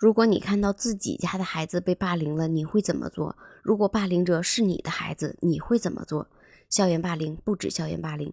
如果你看到自己家的孩子被霸凌了，你会怎么做？如果霸凌者是你的孩子，你会怎么做？校园霸凌不止校园霸凌。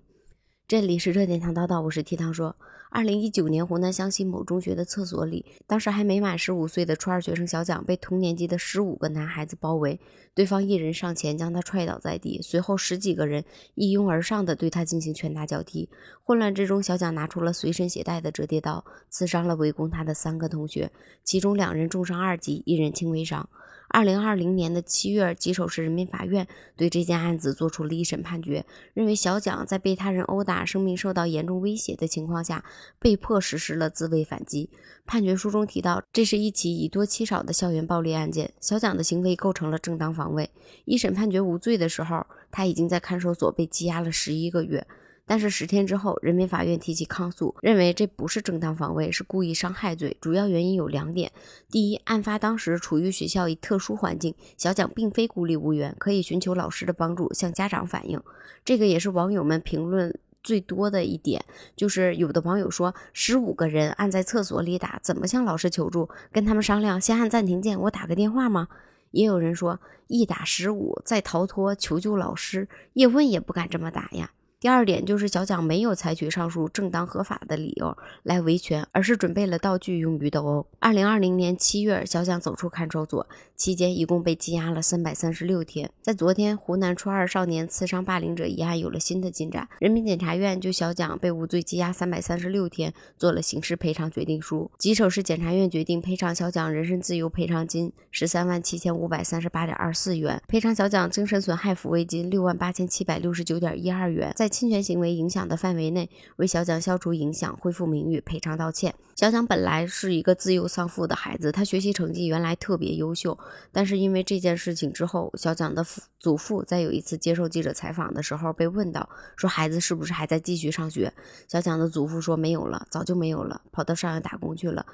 这里是热点糖叨叨，我是提糖说。二零一九年，湖南湘西某中学的厕所里，当时还没满十五岁的初二学生小蒋被同年级的十五个男孩子包围，对方一人上前将他踹倒在地，随后十几个人一拥而上的对他进行拳打脚踢。混乱之中，小蒋拿出了随身携带的折叠刀，刺伤了围攻他的三个同学，其中两人重伤二级，一人轻微伤。二零二零年的七月，吉首市人民法院对这件案子作出了一审判决，认为小蒋在被他人殴打、生命受到严重威胁的情况下，被迫实施了自卫反击。判决书中提到，这是一起以多欺少的校园暴力案件，小蒋的行为构成了正当防卫。一审判决无罪的时候，他已经在看守所被羁押了十一个月。但是十天之后，人民法院提起抗诉，认为这不是正当防卫，是故意伤害罪。主要原因有两点：第一，案发当时处于学校一特殊环境，小蒋并非孤立无援，可以寻求老师的帮助，向家长反映。这个也是网友们评论最多的一点，就是有的网友说，十五个人按在厕所里打，怎么向老师求助？跟他们商量，先按暂停键，我打个电话吗？也有人说，一打十五再逃脱，求救老师，叶问也不敢这么打呀。第二点就是小蒋没有采取上述正当合法的理由来维权，而是准备了道具用于斗殴。二零二零年七月，小蒋走出看守所期间，一共被羁押了三百三十六天。在昨天，湖南初二少年刺伤霸凌者一案有了新的进展，人民检察院就小蒋被无罪羁押三百三十六天做了刑事赔偿决定书。吉首市检察院决定赔偿小蒋人身自由赔偿金十三万七千五百三十八点二四元，赔偿小蒋精神损害抚慰金六万八千七百六十九点一二元。在侵权行为影响的范围内，为小蒋消除影响、恢复名誉、赔偿道歉。小蒋本来是一个自幼丧父的孩子，他学习成绩原来特别优秀，但是因为这件事情之后，小蒋的父祖父在有一次接受记者采访的时候被问到，说孩子是不是还在继续上学？小蒋的祖父说没有了，早就没有了，跑到上海打工去了。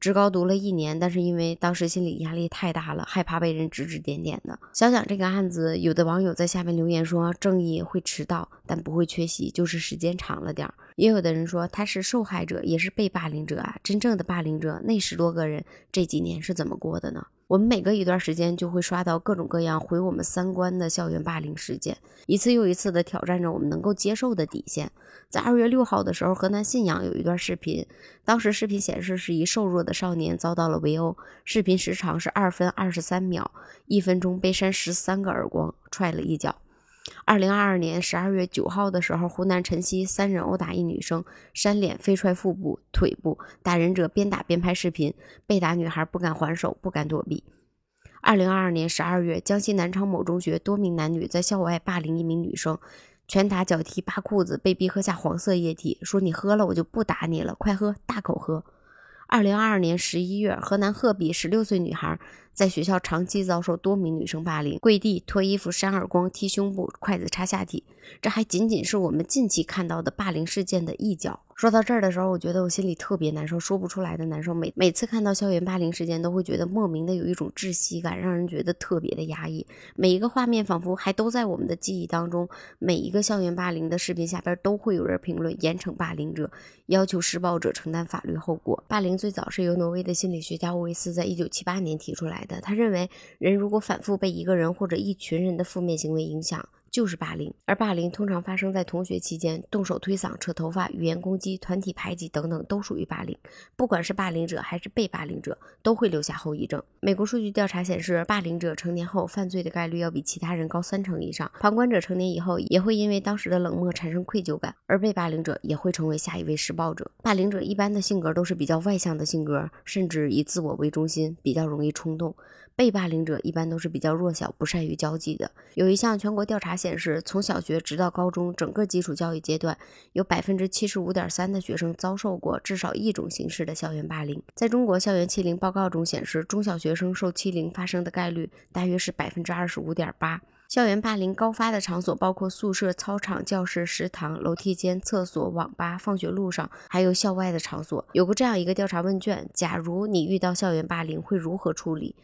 职高读了一年，但是因为当时心理压力太大了，害怕被人指指点点的。想想这个案子，有的网友在下面留言说，正义会迟到，但不会缺席，就是时间长了点儿。也有的人说他是受害者，也是被霸凌者啊。真正的霸凌者那十多个人这几年是怎么过的呢？我们每隔一段时间就会刷到各种各样毁我们三观的校园霸凌事件，一次又一次的挑战着我们能够接受的底线。在二月六号的时候，河南信阳有一段视频，当时视频显示是一瘦弱的少年遭到了围殴，视频时长是二分二十三秒，一分钟被扇十三个耳光，踹了一脚。二零二二年十二月九号的时候，湖南辰溪三人殴打一女生，扇脸、飞踹腹部、腿部，打人者边打边拍视频，被打女孩不敢还手，不敢躲避。二零二二年十二月，江西南昌某中学多名男女在校外霸凌一名女生。拳打脚踢扒裤子，被逼喝下黄色液体，说你喝了我就不打你了，快喝，大口喝。二零二二年十一月，河南鹤壁十六岁女孩在学校长期遭受多名女生霸凌，跪地、脱衣服、扇耳光、踢胸部、筷子插下体，这还仅仅是我们近期看到的霸凌事件的一角。说到这儿的时候，我觉得我心里特别难受，说不出来的难受。每每次看到校园霸凌事件，都会觉得莫名的有一种窒息感，让人觉得特别的压抑。每一个画面仿佛还都在我们的记忆当中。每一个校园霸凌的视频下边都会有人评论严惩霸凌者，要求施暴者承担法律后果。霸凌最早是由挪威的心理学家沃维斯在一九七八年提出来的。他认为，人如果反复被一个人或者一群人的负面行为影响。就是霸凌，而霸凌通常发生在同学期间，动手推搡、扯头发、语言攻击、团体排挤等等，都属于霸凌。不管是霸凌者还是被霸凌者，都会留下后遗症。美国数据调查显示，霸凌者成年后犯罪的概率要比其他人高三成以上。旁观者成年以后也会因为当时的冷漠产生愧疚感，而被霸凌者也会成为下一位施暴者。霸凌者一般的性格都是比较外向的性格，甚至以自我为中心，比较容易冲动。被霸凌者一般都是比较弱小、不善于交际的。有一项全国调查显示，从小学直到高中整个基础教育阶段，有百分之七十五点三的学生遭受过至少一种形式的校园霸凌。在中国校园欺凌报告中显示，中小学生受欺凌发生的概率大约是百分之二十五点八。校园霸凌高发的场所包括宿舍、操场、教室、食堂、楼梯间、厕所、网吧、放学路上，还有校外的场所。有过这样一个调查问卷：假如你遇到校园霸凌，会如何处理？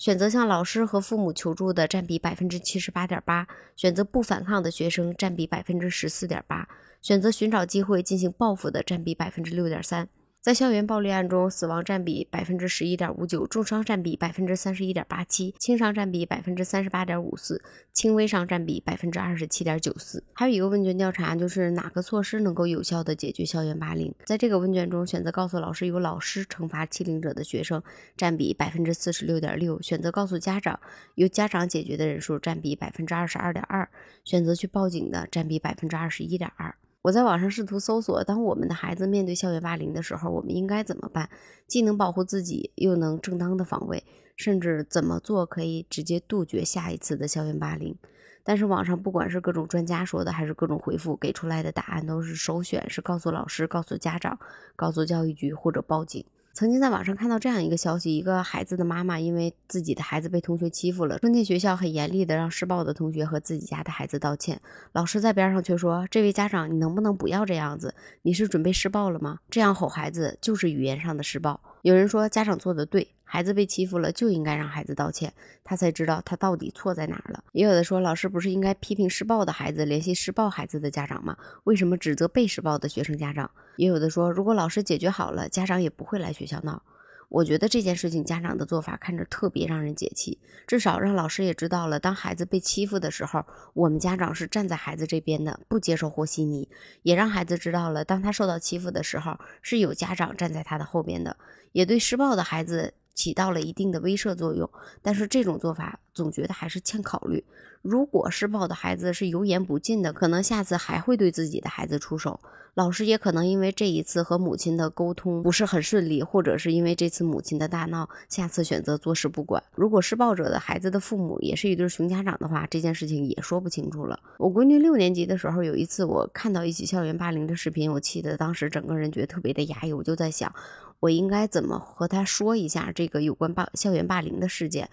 选择向老师和父母求助的占比百分之七十八点八，选择不反抗的学生占比百分之十四点八，选择寻找机会进行报复的占比百分之六点三。在校园暴力案中，死亡占比百分之十一点五九，重伤占比百分之三十一点八七，轻伤占比百分之三十八点五四，轻微伤占比百分之二十七点九四。还有一个问卷调查，就是哪个措施能够有效的解决校园霸凌？在这个问卷中，选择告诉老师由老师惩罚欺凌者的学生占比百分之四十六点六，选择告诉家长由家长解决的人数占比百分之二十二点二，选择去报警的占比百分之二十一点二。我在网上试图搜索，当我们的孩子面对校园霸凌的时候，我们应该怎么办？既能保护自己，又能正当的防卫，甚至怎么做可以直接杜绝下一次的校园霸凌？但是网上不管是各种专家说的，还是各种回复给出来的答案，都是首选是告诉老师、告诉家长、告诉教育局或者报警。曾经在网上看到这样一个消息：一个孩子的妈妈因为自己的孩子被同学欺负了，冲进学校很严厉的让施暴的同学和自己家的孩子道歉。老师在边上却说：“这位家长，你能不能不要这样子？你是准备施暴了吗？这样吼孩子就是语言上的施暴。”有人说家长做的对。孩子被欺负了，就应该让孩子道歉，他才知道他到底错在哪儿了。也有的说，老师不是应该批评施暴的孩子，联系施暴孩子的家长吗？为什么指责被施暴的学生家长？也有的说，如果老师解决好了，家长也不会来学校闹。我觉得这件事情家长的做法看着特别让人解气，至少让老师也知道了，当孩子被欺负的时候，我们家长是站在孩子这边的，不接受和稀泥；也让孩子知道了，当他受到欺负的时候，是有家长站在他的后边的，也对施暴的孩子。起到了一定的威慑作用，但是这种做法总觉得还是欠考虑。如果施暴的孩子是油盐不进的，可能下次还会对自己的孩子出手。老师也可能因为这一次和母亲的沟通不是很顺利，或者是因为这次母亲的大闹，下次选择坐视不管。如果施暴者的孩子的父母也是一对熊家长的话，这件事情也说不清楚了。我闺女六年级的时候，有一次我看到一起校园霸凌的视频，我气得当时整个人觉得特别的压抑。我就在想。我应该怎么和他说一下这个有关霸校园霸凌的事件？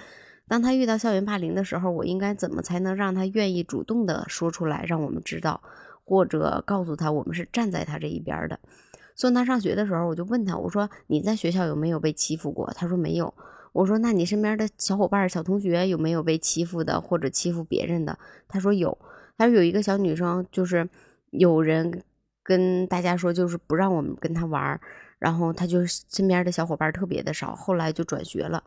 当他遇到校园霸凌的时候，我应该怎么才能让他愿意主动的说出来，让我们知道，或者告诉他我们是站在他这一边的？送他上学的时候，我就问他，我说你在学校有没有被欺负过？他说没有。我说那你身边的小伙伴、小同学有没有被欺负的或者欺负别人的？他说有。他说有一个小女生，就是有人跟大家说，就是不让我们跟他玩。然后他就身边的小伙伴特别的少，后来就转学了。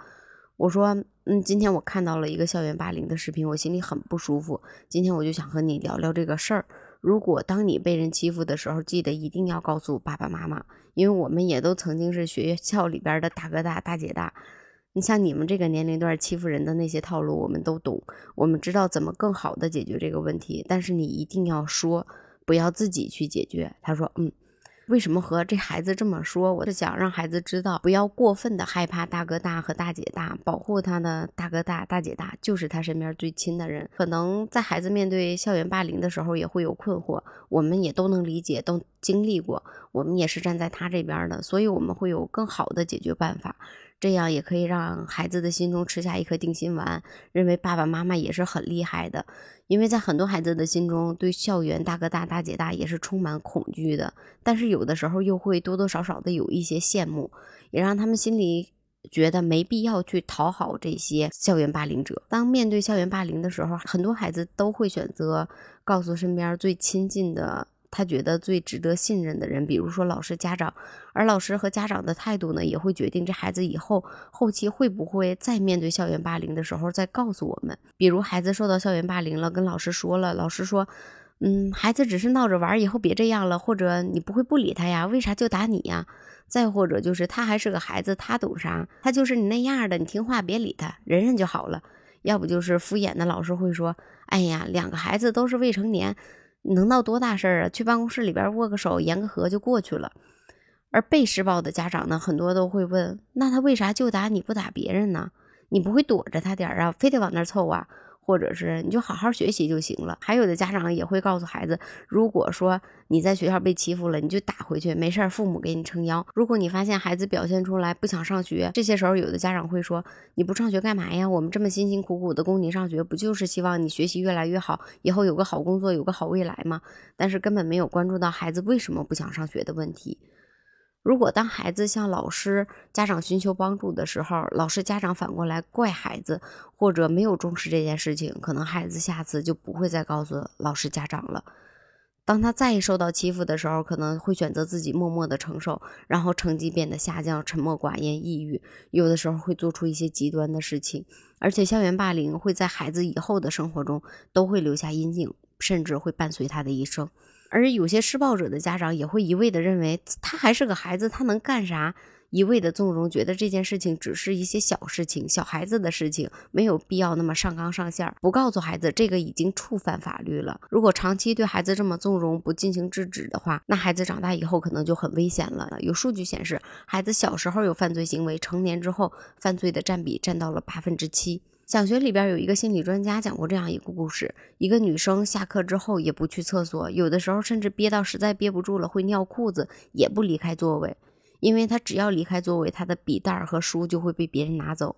我说，嗯，今天我看到了一个校园霸凌的视频，我心里很不舒服。今天我就想和你聊聊这个事儿。如果当你被人欺负的时候，记得一定要告诉爸爸妈妈，因为我们也都曾经是学校里边的大哥大、大姐大。你像你们这个年龄段欺负人的那些套路，我们都懂，我们知道怎么更好的解决这个问题。但是你一定要说，不要自己去解决。他说，嗯。为什么和这孩子这么说？我是想让孩子知道，不要过分的害怕大哥大和大姐大，保护他的大哥大、大姐大就是他身边最亲的人。可能在孩子面对校园霸凌的时候，也会有困惑，我们也都能理解，都经历过，我们也是站在他这边的，所以我们会有更好的解决办法。这样也可以让孩子的心中吃下一颗定心丸，认为爸爸妈妈也是很厉害的。因为在很多孩子的心中，对校园大哥大、大姐大也是充满恐惧的。但是有的时候又会多多少少的有一些羡慕，也让他们心里觉得没必要去讨好这些校园霸凌者。当面对校园霸凌的时候，很多孩子都会选择告诉身边最亲近的。他觉得最值得信任的人，比如说老师、家长，而老师和家长的态度呢，也会决定这孩子以后后期会不会再面对校园霸凌的时候再告诉我们。比如孩子受到校园霸凌了，跟老师说了，老师说，嗯，孩子只是闹着玩，以后别这样了，或者你不会不理他呀？为啥就打你呀？再或者就是他还是个孩子，他懂啥？他就是你那样的，你听话别理他，忍忍就好了。要不就是敷衍的老师会说，哎呀，两个孩子都是未成年。能闹多大事儿啊？去办公室里边握个手，言个和就过去了。而被施暴的家长呢，很多都会问：那他为啥就打你不打别人呢？你不会躲着他点儿啊？非得往那儿凑啊？或者是你就好好学习就行了。还有的家长也会告诉孩子，如果说你在学校被欺负了，你就打回去，没事儿，父母给你撑腰。如果你发现孩子表现出来不想上学，这些时候有的家长会说，你不上学干嘛呀？我们这么辛辛苦苦的供你上学，不就是希望你学习越来越好，以后有个好工作，有个好未来吗？但是根本没有关注到孩子为什么不想上学的问题。如果当孩子向老师、家长寻求帮助的时候，老师、家长反过来怪孩子，或者没有重视这件事情，可能孩子下次就不会再告诉老师、家长了。当他再受到欺负的时候，可能会选择自己默默的承受，然后成绩变得下降，沉默寡言，抑郁，有的时候会做出一些极端的事情。而且，校园霸凌会在孩子以后的生活中都会留下阴影，甚至会伴随他的一生。而有些施暴者的家长也会一味的认为他还是个孩子，他能干啥？一味的纵容，觉得这件事情只是一些小事情、小孩子的事情，没有必要那么上纲上线。不告诉孩子，这个已经触犯法律了。如果长期对孩子这么纵容，不进行制止的话，那孩子长大以后可能就很危险了。有数据显示，孩子小时候有犯罪行为，成年之后犯罪的占比占到了百分之七。小学里边有一个心理专家讲过这样一个故事：一个女生下课之后也不去厕所，有的时候甚至憋到实在憋不住了会尿裤子，也不离开座位。因为她只要离开座位，她的笔袋和书就会被别人拿走，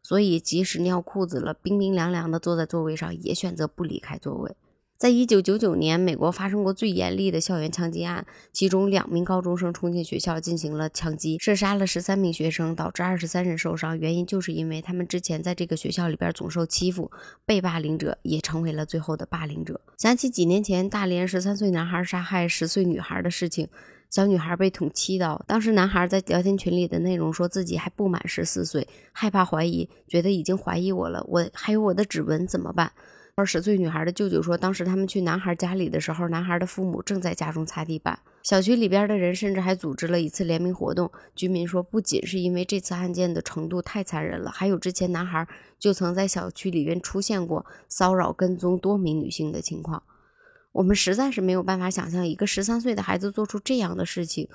所以即使尿裤子了，冰冰凉凉的坐在座位上，也选择不离开座位。在一九九九年，美国发生过最严厉的校园枪击案，其中两名高中生冲进学校进行了枪击，射杀了十三名学生，导致二十三人受伤。原因就是因为他们之前在这个学校里边总受欺负，被霸凌者也成为了最后的霸凌者。想起几年前大连十三岁男孩杀害十岁女孩的事情。小女孩被捅七刀，当时男孩在聊天群里的内容说自己还不满十四岁，害怕怀疑，觉得已经怀疑我了，我还有我的指纹怎么办？二十岁女孩的舅舅说，当时他们去男孩家里的时候，男孩的父母正在家中擦地板。小区里边的人甚至还组织了一次联名活动。居民说，不仅是因为这次案件的程度太残忍了，还有之前男孩就曾在小区里边出现过骚扰、跟踪多名女性的情况。我们实在是没有办法想象一个十三岁的孩子做出这样的事情，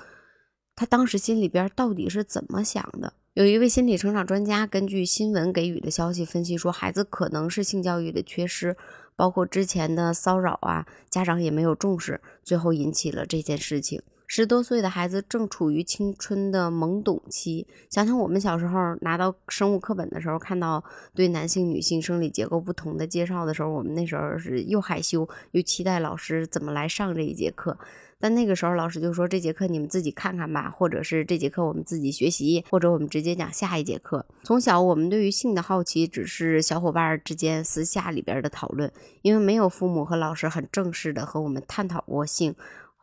他当时心里边到底是怎么想的？有一位心理成长专家根据新闻给予的消息分析说，孩子可能是性教育的缺失，包括之前的骚扰啊，家长也没有重视，最后引起了这件事情。十多岁的孩子正处于青春的懵懂期，想想我们小时候拿到生物课本的时候，看到对男性、女性生理结构不同的介绍的时候，我们那时候是又害羞又期待老师怎么来上这一节课。但那个时候老师就说这节课你们自己看看吧，或者是这节课我们自己学习，或者我们直接讲下一节课。从小我们对于性的好奇只是小伙伴之间私下里边的讨论，因为没有父母和老师很正式的和我们探讨过性。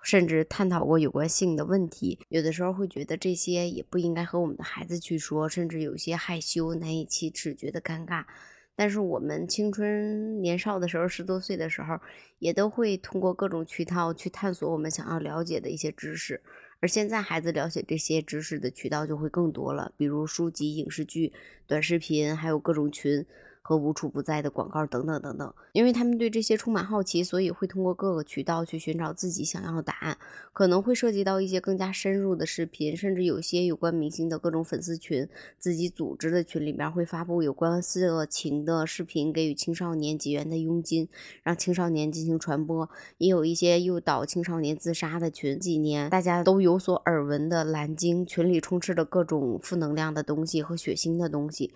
甚至探讨过有关性的问题，有的时候会觉得这些也不应该和我们的孩子去说，甚至有些害羞、难以启齿，觉得尴尬。但是我们青春年少的时候，十多岁的时候，也都会通过各种渠道去探索我们想要了解的一些知识。而现在孩子了解这些知识的渠道就会更多了，比如书籍、影视剧、短视频，还有各种群。和无处不在的广告等等等等，因为他们对这些充满好奇，所以会通过各个渠道去寻找自己想要的答案。可能会涉及到一些更加深入的视频，甚至有些有关明星的各种粉丝群，自己组织的群里边会发布有关色情的视频，给予青少年几元的佣金，让青少年进行传播。也有一些诱导青少年自杀的群，几年大家都有所耳闻的蓝鲸群里充斥着各种负能量的东西和血腥的东西。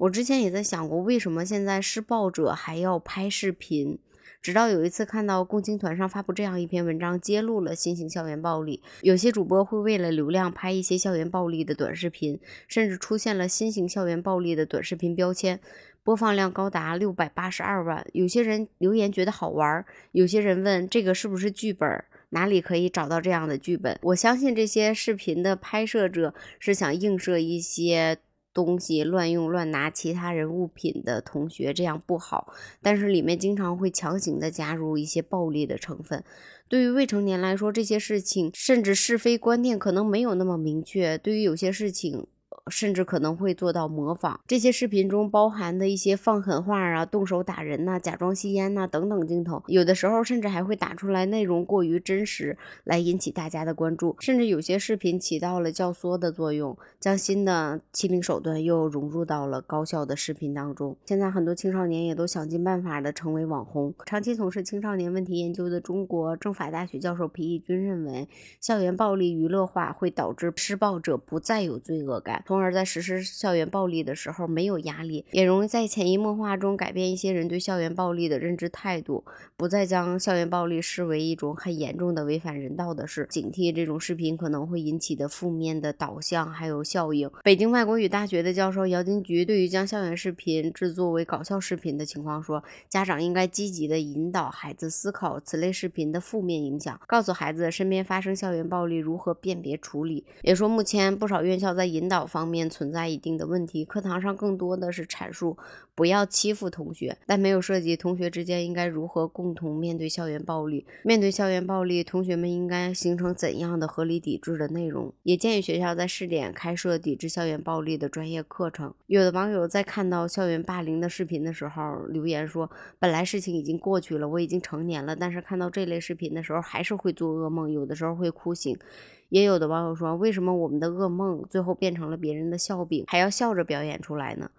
我之前也在想过，为什么现在施暴者还要拍视频？直到有一次看到共青团上发布这样一篇文章，揭露了新型校园暴力。有些主播会为了流量拍一些校园暴力的短视频，甚至出现了新型校园暴力的短视频标签，播放量高达六百八十二万。有些人留言觉得好玩，有些人问这个是不是剧本？哪里可以找到这样的剧本？我相信这些视频的拍摄者是想映射一些。东西乱用乱拿其他人物品的同学，这样不好。但是里面经常会强行的加入一些暴力的成分。对于未成年来说，这些事情甚至是非观念可能没有那么明确。对于有些事情。甚至可能会做到模仿这些视频中包含的一些放狠话啊、动手打人呐、假装吸烟呐等等镜头，有的时候甚至还会打出来内容过于真实，来引起大家的关注。甚至有些视频起到了教唆的作用，将新的欺凌手段又融入到了高校的视频当中。现在很多青少年也都想尽办法的成为网红。长期从事青少年问题研究的中国政法大学教授皮义军认为，校园暴力娱乐化会导致施暴者不再有罪恶感。从而在实施校园暴力的时候没有压力，也容易在潜移默化中改变一些人对校园暴力的认知态度，不再将校园暴力视为一种很严重的违反人道的事，警惕这种视频可能会引起的负面的导向还有效应。北京外国语大学的教授姚金菊对于将校园视频制作为搞笑视频的情况说，家长应该积极的引导孩子思考此类视频的负面影响，告诉孩子身边发生校园暴力如何辨别处理。也说目前不少院校在引导方方面存在一定的问题，课堂上更多的是阐述不要欺负同学，但没有涉及同学之间应该如何共同面对校园暴力。面对校园暴力，同学们应该形成怎样的合理抵制的内容？也建议学校在试点开设抵制校园暴力的专业课程。有的网友在看到校园霸凌的视频的时候留言说：“本来事情已经过去了，我已经成年了，但是看到这类视频的时候还是会做噩梦，有的时候会哭醒。”也有的网友说：“为什么我们的噩梦最后变成了别人的笑柄，还要笑着表演出来呢？”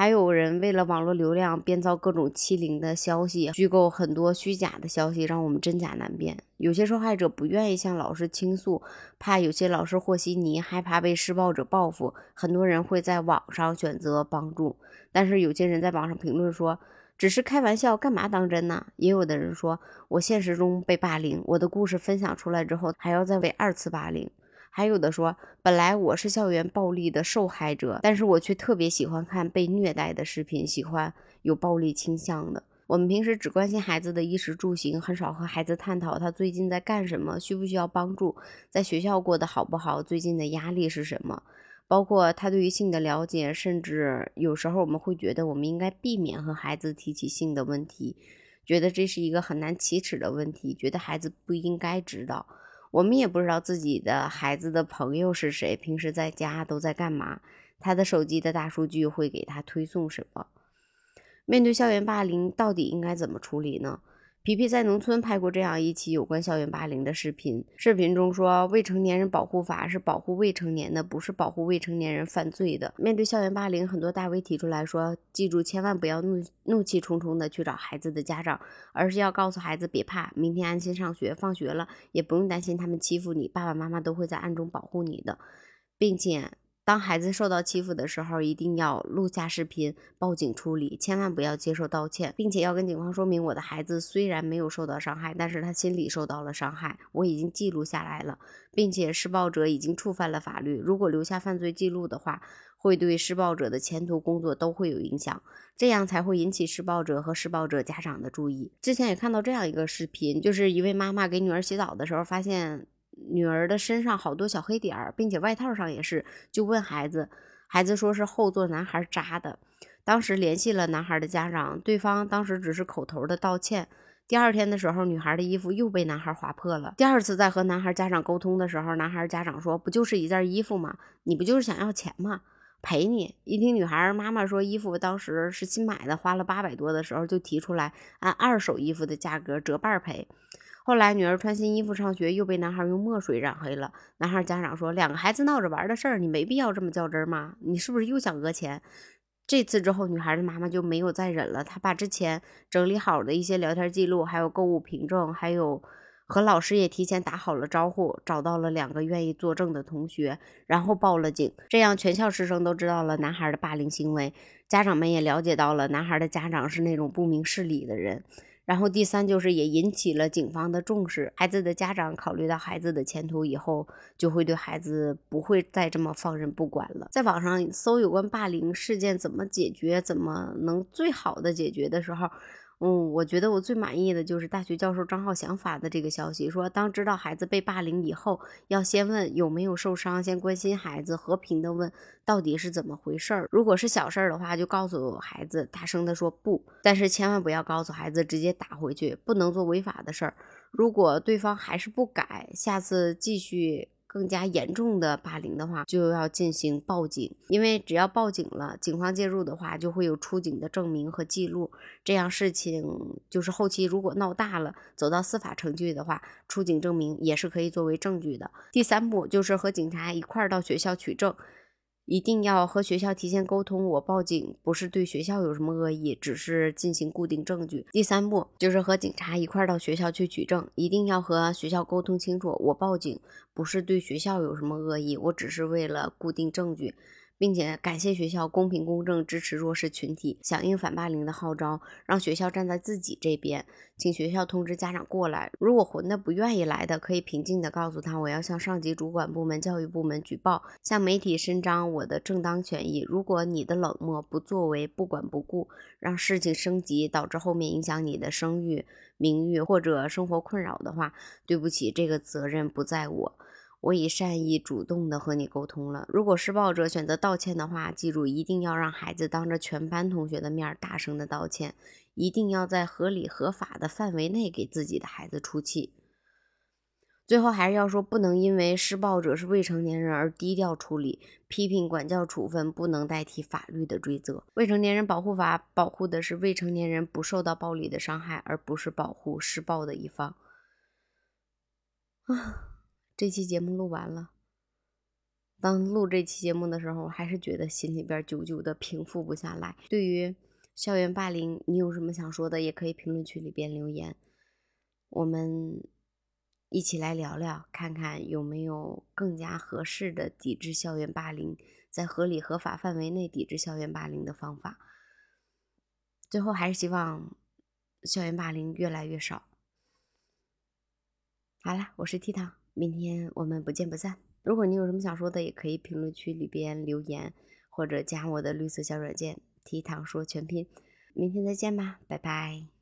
还有人为了网络流量编造各种欺凌的消息，虚构很多虚假的消息，让我们真假难辨。有些受害者不愿意向老师倾诉，怕有些老师和稀泥，害怕被施暴者报复，很多人会在网上选择帮助。但是有些人在网上评论说。只是开玩笑，干嘛当真呢？也有的人说，我现实中被霸凌，我的故事分享出来之后，还要再被二次霸凌。还有的说，本来我是校园暴力的受害者，但是我却特别喜欢看被虐待的视频，喜欢有暴力倾向的。我们平时只关心孩子的衣食住行，很少和孩子探讨他最近在干什么，需不需要帮助，在学校过得好不好，最近的压力是什么。包括他对于性的了解，甚至有时候我们会觉得我们应该避免和孩子提起性的问题，觉得这是一个很难启齿的问题，觉得孩子不应该知道。我们也不知道自己的孩子的朋友是谁，平时在家都在干嘛，他的手机的大数据会给他推送什么。面对校园霸凌，到底应该怎么处理呢？皮皮在农村拍过这样一期有关校园霸凌的视频。视频中说，未成年人保护法是保护未成年的，不是保护未成年人犯罪的。面对校园霸凌，很多大 V 提出来说，记住千万不要怒怒气冲冲的去找孩子的家长，而是要告诉孩子别怕，明天安心上学，放学了也不用担心他们欺负你，爸爸妈妈都会在暗中保护你的，并且。当孩子受到欺负的时候，一定要录下视频报警处理，千万不要接受道歉，并且要跟警方说明我的孩子虽然没有受到伤害，但是他心里受到了伤害，我已经记录下来了，并且施暴者已经触犯了法律，如果留下犯罪记录的话，会对施暴者的前途工作都会有影响，这样才会引起施暴者和施暴者家长的注意。之前也看到这样一个视频，就是一位妈妈给女儿洗澡的时候发现。女儿的身上好多小黑点儿，并且外套上也是，就问孩子，孩子说是后座男孩扎的。当时联系了男孩的家长，对方当时只是口头的道歉。第二天的时候，女孩的衣服又被男孩划破了。第二次在和男孩家长沟通的时候，男孩家长说：“不就是一件衣服吗？你不就是想要钱吗？赔你。”一听女孩妈妈说衣服当时是新买的，花了八百多的时候，就提出来按二手衣服的价格折半赔。后来女儿穿新衣服上学，又被男孩用墨水染黑了。男孩家长说：“两个孩子闹着玩的事儿，你没必要这么较真吗？你是不是又想讹钱？”这次之后，女孩的妈妈就没有再忍了，她把之前整理好的一些聊天记录、还有购物凭证，还有和老师也提前打好了招呼，找到了两个愿意作证的同学，然后报了警。这样全校师生都知道了男孩的霸凌行为，家长们也了解到了男孩的家长是那种不明事理的人。然后第三就是也引起了警方的重视，孩子的家长考虑到孩子的前途以后，就会对孩子不会再这么放任不管了。在网上搜有关霸凌事件怎么解决，怎么能最好的解决的时候。嗯，我觉得我最满意的就是大学教授张浩翔发的这个消息，说当知道孩子被霸凌以后，要先问有没有受伤，先关心孩子，和平的问到底是怎么回事儿。如果是小事儿的话，就告诉孩子，大声的说不，但是千万不要告诉孩子直接打回去，不能做违法的事儿。如果对方还是不改，下次继续。更加严重的霸凌的话，就要进行报警，因为只要报警了，警方介入的话，就会有出警的证明和记录，这样事情就是后期如果闹大了，走到司法程序的话，出警证明也是可以作为证据的。第三步就是和警察一块儿到学校取证。一定要和学校提前沟通，我报警不是对学校有什么恶意，只是进行固定证据。第三步就是和警察一块儿到学校去取证，一定要和学校沟通清楚，我报警不是对学校有什么恶意，我只是为了固定证据。并且感谢学校公平公正支持弱势群体，响应反霸凌的号召，让学校站在自己这边，请学校通知家长过来。如果混的不愿意来的，可以平静的告诉他，我要向上级主管部门教育部门举报，向媒体伸张我的正当权益。如果你的冷漠、不作为、不管不顾，让事情升级，导致后面影响你的声誉、名誉或者生活困扰的话，对不起，这个责任不在我。我以善意主动的和你沟通了。如果施暴者选择道歉的话，记住一定要让孩子当着全班同学的面大声的道歉，一定要在合理合法的范围内给自己的孩子出气。最后还是要说，不能因为施暴者是未成年人而低调处理，批评管教处分不能代替法律的追责。未成年人保护法保护的是未成年人不受到暴力的伤害，而不是保护施暴的一方。啊。这期节目录完了，当录这期节目的时候，我还是觉得心里边久久的平复不下来。对于校园霸凌，你有什么想说的，也可以评论区里边留言，我们一起来聊聊，看看有没有更加合适的抵制校园霸凌，在合理合法范围内抵制校园霸凌的方法。最后，还是希望校园霸凌越来越少。好了，我是 T 糖。明天我们不见不散。如果你有什么想说的，也可以评论区里边留言，或者加我的绿色小软件“提糖说全拼”。明天再见吧，拜拜。